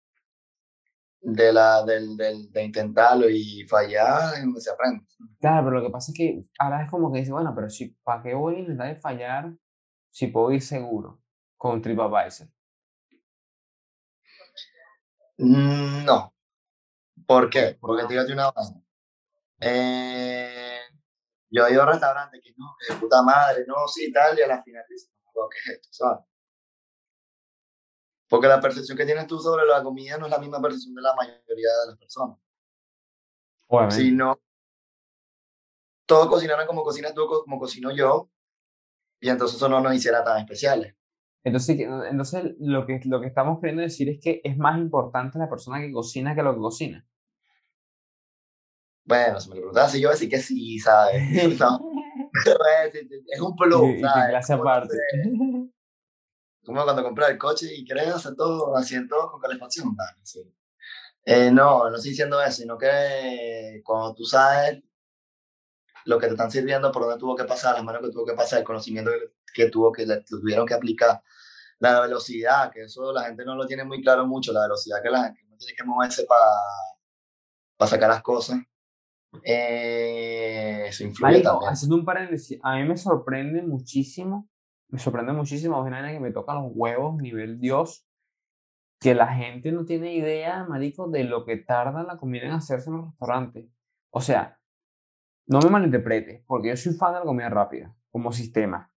[SPEAKER 2] De, la, del, del, de intentarlo y fallar es donde se aprende.
[SPEAKER 1] Claro, pero lo que pasa es que ahora es como que dice, bueno, pero si, ¿para qué voy a intentar fallar si puedo ir seguro con TripAdvisor?
[SPEAKER 2] Mm, no. ¿Por qué? Porque dígate una vaina. Eh, yo he ido a restaurantes que no, que de puta madre, no, sí, tal, y a la final dices, no, ¿qué es esto? ¿Sabes? Porque la percepción que tienes tú sobre la comida no es la misma percepción de la mayoría de las personas. Si no, todos cocinaran como cocinas tú, como cocino yo, y entonces eso no nos hiciera tan especiales.
[SPEAKER 1] Entonces, entonces lo, que, lo que estamos queriendo decir es que es más importante la persona que cocina que lo que cocina.
[SPEAKER 2] Bueno, si me lo preguntas yo voy a decir que sí, ¿sabes? es un plus, ¿sabes? aparte. Como cuando compras el coche y quieres hacer todo, haciendo con calefacción. sí. Eh, no, no estoy diciendo eso, sino que cuando tú sabes lo que te están sirviendo, por dónde tuvo que pasar, las manos que tuvo que pasar, el conocimiento que, tuvo que le, tuvieron que aplicar, la velocidad, que eso la gente no lo tiene muy claro mucho, la velocidad que la gente no tiene que moverse para para sacar las cosas. Eh, eso influye también.
[SPEAKER 1] Haciendo un paréntesis, a mí me sorprende muchísimo, me sorprende muchísimo, una que me toca los huevos, nivel Dios, que la gente no tiene idea, marico, de lo que tarda la comida en hacerse en los restaurantes. O sea, no me malinterpretes, porque yo soy fan de la comida rápida, como sistema.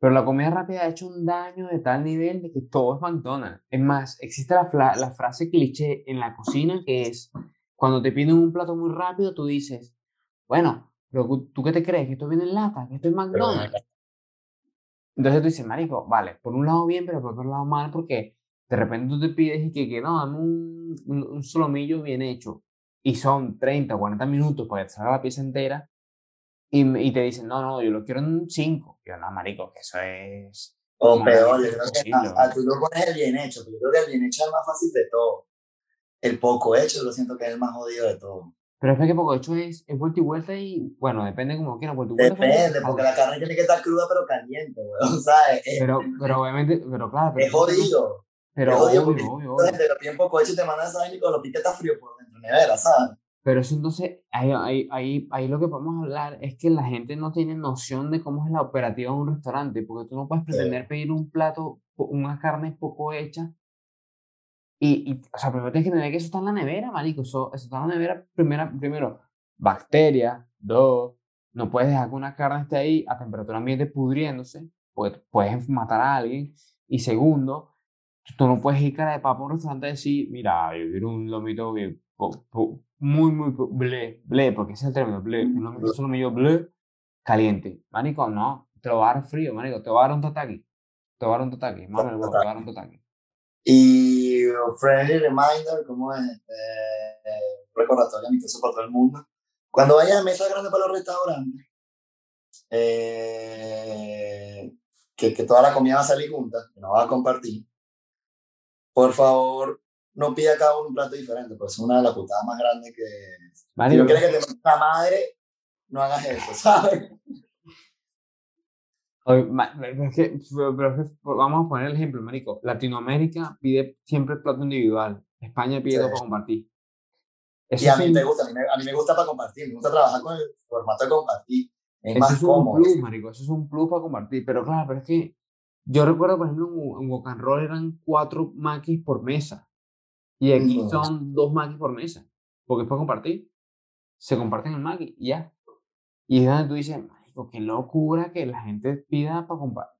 [SPEAKER 1] Pero la comida rápida ha hecho un daño de tal nivel de que todo es McDonald's. Es más, existe la, la frase cliché en la cocina que es, cuando te piden un plato muy rápido, tú dices, bueno, pero ¿tú qué te crees? ¿Que esto viene en lata? ¿Que esto es McDonald's? Entonces tú dices, marico, vale, por un lado bien, pero por otro lado mal, porque de repente tú te pides y que, que no, dame un, un, solomillo bien hecho. Y son 30 o 40 minutos para que salga la pieza entera. Y, y, te dicen, no, no, yo lo quiero en 5. Yo, no, marico, que eso es...
[SPEAKER 2] O peor, yo creo que a, tú lo pones el bien hecho, pero yo creo que el bien hecho es más fácil de todo. El poco hecho, lo siento que es el más jodido de todo.
[SPEAKER 1] Pero es que poco hecho es, es vuelta y vuelta y, bueno, depende como quieras.
[SPEAKER 2] Depende, porque la carne tiene que estar cruda pero caliente, weón, ¿sabes?
[SPEAKER 1] Pero, pero obviamente, pero claro.
[SPEAKER 2] es jodido.
[SPEAKER 1] Pero
[SPEAKER 2] es
[SPEAKER 1] jodido
[SPEAKER 2] obvio, obvio, obvio. Te lo piden poco hecho y te mandan esa y con los piques está frío por dentro, nevera, ¿sabes?
[SPEAKER 1] Pero eso entonces, ahí, ahí, ahí, ahí lo que podemos hablar es que la gente no tiene noción de cómo es la operativa de un restaurante, porque tú no puedes pretender pedir un plato, una carne poco hecha y, y, o sea, primero tienes que entender que eso está en la nevera, marico. Eso, eso está en la nevera, primera, primero, bacteria. Dos, no puedes dejar que una carne esté ahí a temperatura ambiente pudriéndose, pues puedes matar a alguien. Y segundo, tú no puedes ir cara de papa a un restaurante y decir, mira, yo quiero un lomito muy, muy ble, ble, porque ese es el término, ble, un lomito solomillo ble, caliente. Marico, no, te lo va a dar frío, marico, te va a dar un tataki. Te va a dar un tataki, más te va a dar un tataki.
[SPEAKER 2] Y friendly reminder, como es eh, recordatorio amistoso para todo el mundo. Cuando vayas a mesa grande para los restaurantes, eh, que, que, toda la comida va a salir junta, que no va a compartir, por favor, no pida cada uno un plato diferente, porque es una de las putadas más grandes que... si no quieres que te la madre, no hagas eso, ¿sabes?
[SPEAKER 1] Pero, vamos a poner el ejemplo, marico. Latinoamérica pide siempre el plato individual. España pide para compartir.
[SPEAKER 2] y a mí, me gusta, a mí, me, gusta para compartir. Me gusta trabajar con el formato de compartir. Es
[SPEAKER 1] eso
[SPEAKER 2] más
[SPEAKER 1] es
[SPEAKER 2] cómodo.
[SPEAKER 1] Un plus, marico. Eso es un plus para compartir. Pero claro, pero es que Yo recuerdo, por ejemplo, en, en and Roll eran cuatro maquis por mesa. Y aquí
[SPEAKER 2] Ujú.
[SPEAKER 1] son dos maquis por mesa. Porque es para compartir. Se comparten el maqui y ya. Y es donde tú dices, marico, qué locura que la gente pida para compartir.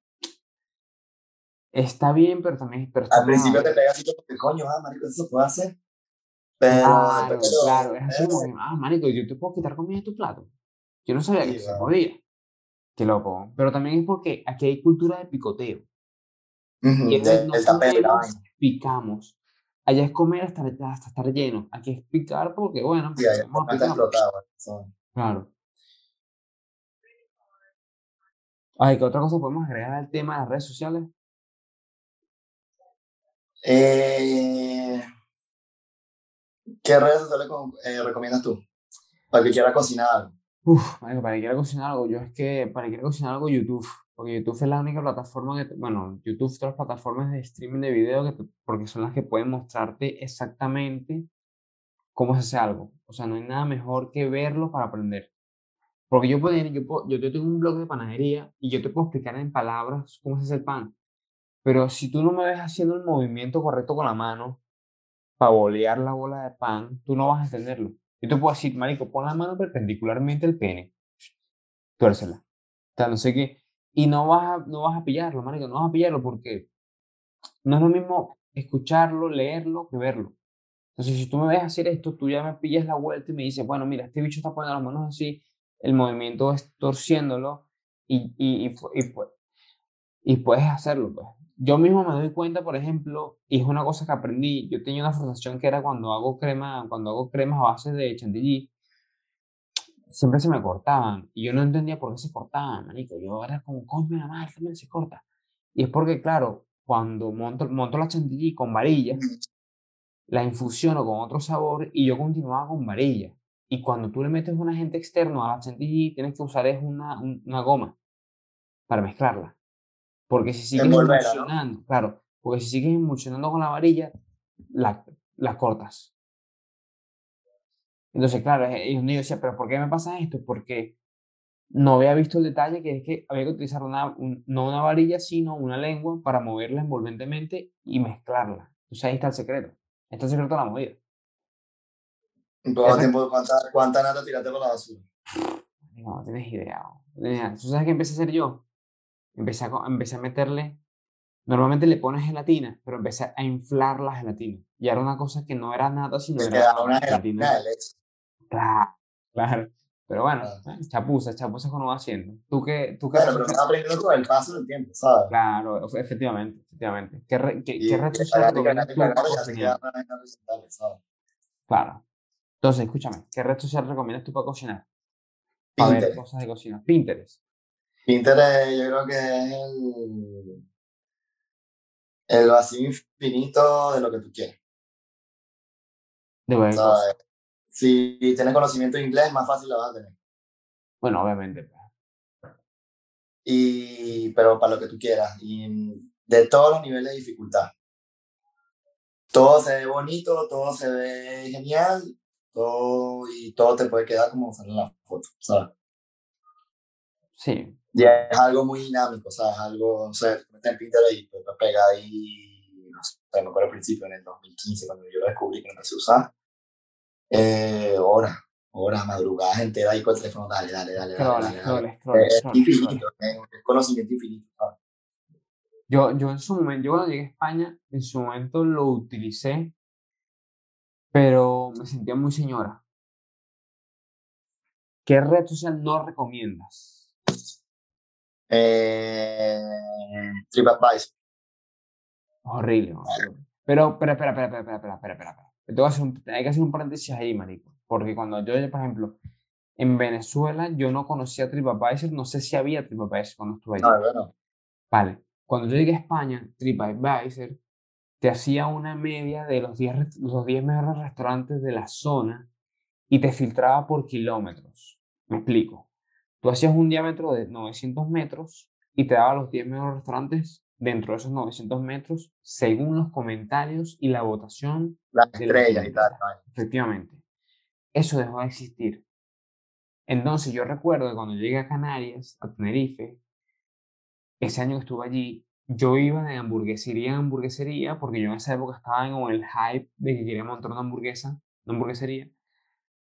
[SPEAKER 1] Está bien, pero también... Pero está
[SPEAKER 2] Al principio te pega así como que coño, ah, marico, eso puede hacer. Pero
[SPEAKER 1] Claro,
[SPEAKER 2] lo-
[SPEAKER 1] claro, es así como que, ah, marico, yo te puedo quitar comida de tu plato. Yo no sabía
[SPEAKER 2] Sí,
[SPEAKER 1] que se podía. Qué loco. Pero también es porque aquí hay cultura de picoteo.
[SPEAKER 2] ujú,
[SPEAKER 1] Y es
[SPEAKER 2] del-
[SPEAKER 1] no
[SPEAKER 2] del tapete,
[SPEAKER 1] picamos. Allá es comer hasta, hasta estar lleno. Aquí es picar porque, bueno,
[SPEAKER 2] Sí,
[SPEAKER 1] vamos a picar.
[SPEAKER 2] explotado.
[SPEAKER 1] Claro. Ay, ¿qué otra cosa podemos agregar al tema de las redes sociales?
[SPEAKER 2] Eh, ¿Qué redes sociales eh, recomiendas tú? Para que quiera cocinar algo.
[SPEAKER 1] Uf, para que quiera cocinar algo, yo es que para que quiera cocinar algo, YouTube. Porque YouTube es la única plataforma que, bueno, YouTube, las plataformas de streaming de video, que porque son las que pueden mostrarte exactamente cómo se hace algo. O sea, no hay nada mejor que verlo para aprender. Porque yo, puedo, yo, puedo- yo, yo tengo un blog de panadería y yo te puedo explicar en palabras cómo se hace el pan. Pero si tú no me ves haciendo el movimiento correcto con la mano para bolear la bola de pan, tú no vas a entenderlo. Yo te puedo decir, marico, pon la mano perpendicularmente al pene. Tuércela. O sea, no sé qué. Y no vas a, no vas a pillarlo, marico, no vas a pillarlo porque no es lo mismo escucharlo, leerlo que verlo. Entonces, si tú me ves hacer esto, tú ya me pillas la vuelta y me dices, bueno, mira, este bicho está poniendo las manos así, el movimiento es torciéndolo y, y, y, y y puedes hacerlo, pues. Yo mismo me doy cuenta, por ejemplo, y es una cosa que aprendí, yo tenía una frustración que era cuando hago crema, cuando hago cremas a base de chantilly, siempre se me cortaban y yo no entendía por qué se cortaban, marico. Yo era como, coño, la madre, también se corta. Y es porque, claro, cuando monto, monto la chantilly con varilla, la infusiono con otro sabor y yo continuaba con varilla. Y cuando tú le metes un agente externo a la chantilly, tienes que usar es una, un- una goma para mezclarla. Porque si sigues emulsionando, claro, porque si sigues emulsionando con la varilla, la, la cortas. Entonces, claro, eh, y yo decía, pero ¿por qué me pasa esto? Porque no había visto el detalle que es que había que utilizar una, un- no una varilla, sino una lengua para moverla envolventemente y mezclarla. Entonces ahí está el secreto. Ahí está el secreto de la movida.
[SPEAKER 2] ¿En cuánto
[SPEAKER 1] Ese-
[SPEAKER 2] tiempo, cuánta, cuánta nata tiraste por la basura?
[SPEAKER 1] No, tienes idea. no tienes idea. ¿Tú sabes qué empecé a hacer yo? Empecé a, empecé a meterle, normalmente le pones gelatina, pero empecé a inflar la gelatina. Y era una cosa que no era nada, sino
[SPEAKER 2] Te
[SPEAKER 1] era
[SPEAKER 2] una
[SPEAKER 1] gelatina.
[SPEAKER 2] gelatina de leche.
[SPEAKER 1] Claro, claro. Pero bueno,
[SPEAKER 2] Ah.
[SPEAKER 1] eh, chapuza, chapuza que uno va haciendo. ¿Tú qué, tú qué red
[SPEAKER 2] pero estás aprendiendo con el paso del tiempo, ¿sabes?
[SPEAKER 1] Claro, efe- efectivamente, efectivamente. ¿Qué, re- qué,
[SPEAKER 2] Y
[SPEAKER 1] qué
[SPEAKER 2] ¿sabes?
[SPEAKER 1] Claro. Entonces, escúchame, ¿qué red social recomiendas tú para cocinar? Para ver
[SPEAKER 2] Pinterest.
[SPEAKER 1] cosas de cocina. Pinterest.
[SPEAKER 2] Pinterest yo creo que es el, el vacío infinito de lo que tú quieres.
[SPEAKER 1] De ver cosas.
[SPEAKER 2] ¿sabes? Si tienes conocimiento de inglés, más fácil la vas a tener.
[SPEAKER 1] Bueno, obviamente. pues.
[SPEAKER 2] Y, pero para lo que tú quieras. Y de todos los niveles de dificultad. Todo se ve bonito, todo se ve genial, todo, y todo te puede quedar como sale en la foto, ¿sabes?
[SPEAKER 1] Sí,
[SPEAKER 2] Y es algo muy dinámico, ¿sabes? Algo, o sea, metes en Pinterest y te pega ahí, no sé, me acuerdo al principio, en el 2015, cuando yo lo descubrí que lo empecé a usar, eh, horas, horas, madrugadas enteras ahí con el teléfono, dale, dale, dale, dale, dale, dale. Es infinito, es conocimiento infinito.
[SPEAKER 1] Yo, yo en su momento, yo cuando llegué a España, en su momento lo utilicé, pero me sentía muy señora. ¿Qué red social no recomiendas?
[SPEAKER 2] Eh, TripAdvisor.
[SPEAKER 1] Horrible, horrible. Pero, pero, espera, espera, espera, espera, espera, espera, espera, espera. Te voy a hacer un- hay que hacer un paréntesis ahí, marico. Porque cuando yo, por ejemplo, en Venezuela, yo no conocía TripAdvisor, no sé si había TripAdvisor cuando estuve allí.
[SPEAKER 2] Ah, bueno,
[SPEAKER 1] Vale, cuando yo llegué a España, TripAdvisor te hacía una media de los 10, rest- los 10 mejores restaurantes de la zona y te filtraba por kilómetros. Me explico. Tú hacías un diámetro de 900 metros y te daba los 10 mejores restaurantes dentro de esos 900 metros según los comentarios y la votación
[SPEAKER 2] las estrellas y tal.
[SPEAKER 1] Efectivamente. Eso dejó de existir. Entonces yo recuerdo que cuando llegué a Canarias, a Tenerife, ese año que estuve allí, yo iba de hamburguesería en hamburguesería, porque yo en esa época estaba en el hype de que quería montar una hamburguesa, una hamburguesería,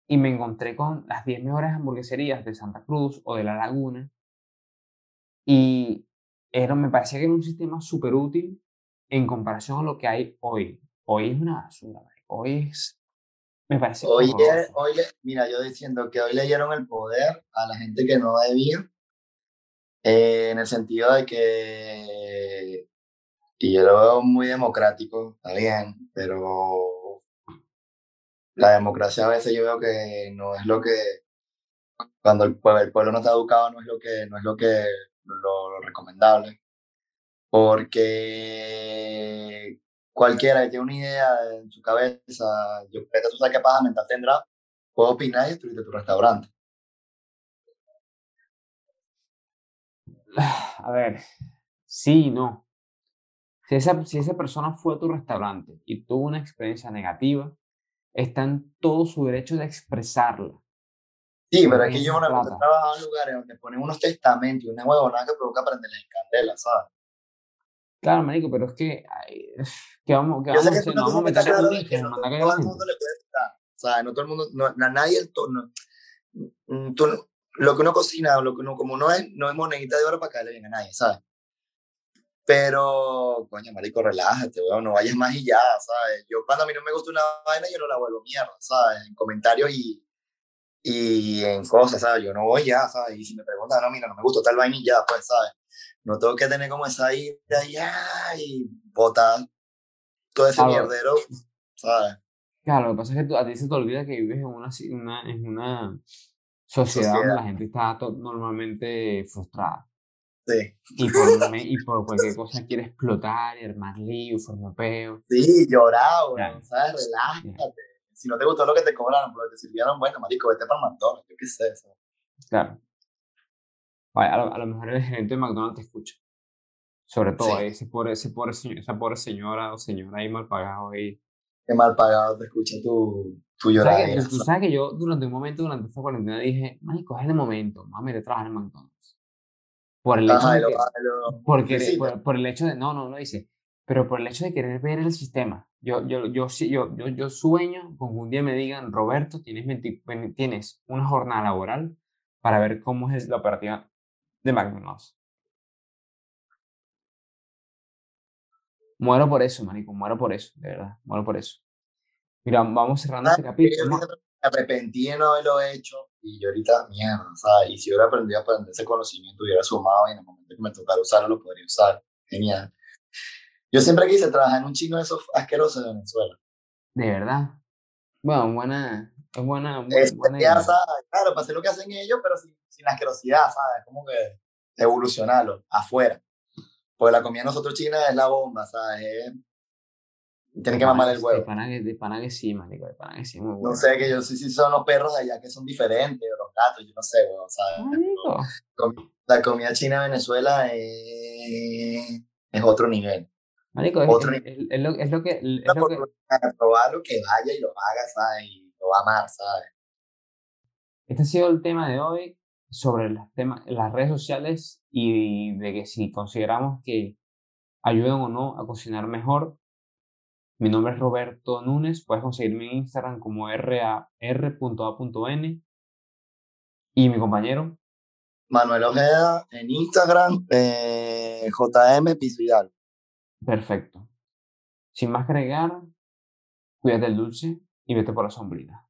[SPEAKER 1] y me encontré con las 10 mejores hamburgueserías de Santa Cruz o de La Laguna, y era, me parecía que era un sistema súper útil en comparación a lo que hay hoy. Hoy es una basura, hoy es... Me parece
[SPEAKER 2] hoy, hoy, mira, yo diciendo que hoy le dieron el poder a la gente que no debía, eh, en el sentido de que, y yo lo veo muy democrático, está bien, pero la democracia a veces yo veo que no es lo que, cuando el pueblo, el pueblo no está educado, no es lo que, no es lo que, lo, recomendable. Porque cualquiera que tiene una idea en su cabeza, yo que tú sabes qué pasa mental tendrá, puede opinar y destruirte tu restaurante.
[SPEAKER 1] A ver, sí no. Si esa, si esa persona fue a tu restaurante y tuvo una experiencia negativa, está en todo su derecho de expresarla.
[SPEAKER 2] Sí, pero es que yo una vez he trabajado en lugares donde ponen unos testamentos y una huevonada que provoca prenderles en candela, ¿sabes?
[SPEAKER 1] Claro, marico, pero es que, que vamos, que vamos, que no vamos a
[SPEAKER 2] claro que, que no, todo el mundo le puede estar. O sea, no todo el mundo, no, a nadie, el no, mm, tú, lo que uno cocina, lo que uno, como no es, no es monedita de oro para caerle bien a nadie, ¿sabes? Pero, coño, marico, relájate, weón, no vayas más y ya, ¿sabes? Yo cuando a mí no me gusta una vaina, yo no la vuelvo mierda, ¿sabes? En comentarios y, y en cosas, ¿sabes? Yo no voy ya, ¿sabes? Y si me preguntan, no, mira, no me gusta tal vaina y ya, pues, ¿sabes? No tengo que tener como esa idea y, y botar todo ese mierdero, ¿sabes?
[SPEAKER 1] Claro, lo que pasa es que a ti se te olvida que vives en una, una en una sociedad, donde la gente está normalmente frustrada.
[SPEAKER 2] Sí.
[SPEAKER 1] Y por, y por cualquier cosa quiere explotar y armar lío, formopeo.
[SPEAKER 2] Sí, llorado, ¿sabes? Relájate. Si no te gustó lo que te cobraron, pero te sirvieron, bueno, marico, vete para McDonald's, yo qué sé.
[SPEAKER 1] Claro. A lo, mejor el gerente de McDonald's te escucha. Sobre todo ese pobre, ese pobre esa pobre señora o señora ahí mal pagado ahí.
[SPEAKER 2] Qué mal pagado te escucha tu, tu llorar.
[SPEAKER 1] Tú, sabes que yo durante un momento, durante esta cuarentena, dije, marico, es el momento, mami, de trabajar en McDonald's. Por el hecho de que, porque, por, el hecho de, no, no, no dice, pero por el hecho de querer ver el sistema. Yo, yo, yo, yo, yo, yo sueño con que un día me digan, Roberto, tienes, tienes una jornada laboral para ver cómo es la operativa de McDonald's. Muero por eso, marico, muero por eso, de verdad, muero por eso. Mira, vamos cerrando este capítulo.
[SPEAKER 2] Me arrepentí de no haberlo hecho y yo ahorita, mierda, ¿sabes? Y si hubiera aprendido a aprender ese conocimiento, hubiera sumado y en el momento que me tocara usarlo, lo podría usar. Genial. Yo siempre quise trabajar en un chino de esos asquerosos de Venezuela.
[SPEAKER 1] De verdad. Bueno, buena, es buena,
[SPEAKER 2] buena, idea. Claro, para hacer lo que hacen ellos, pero sin, sin asquerosidad, ¿sabes? Como que evolucionarlo afuera. Pues la comida nosotros china es la bomba, ¿sabes? Tienen que mamar el huevo.
[SPEAKER 1] De pana, de pana que sí, marico, de pana que sí, muy
[SPEAKER 2] bueno. No sé, que yo sé si son los perros de allá que son diferentes, o los gatos, yo no sé, weón, ¿sabes? La comida china de Venezuela es, es otro nivel.
[SPEAKER 1] Marico, es, otro. Es, lo, es lo que... Es lo que...
[SPEAKER 2] Probarlo, que vaya y lo haga, ¿sabes? Y lo va a amar, ¿sabes?
[SPEAKER 1] Este ha sido el tema de hoy sobre las, temas, las redes sociales y de que si consideramos que ayudan o no a cocinar mejor. Mi nombre es Roberto Núñez, puedes conseguirme en Instagram como r.a.r.a.n y mi compañero
[SPEAKER 2] Manuel Ojeda en Instagram, eh, JM Pisuidal.
[SPEAKER 1] Perfecto. Sin más agregar, cuídate el dulce y vete por la sombrita.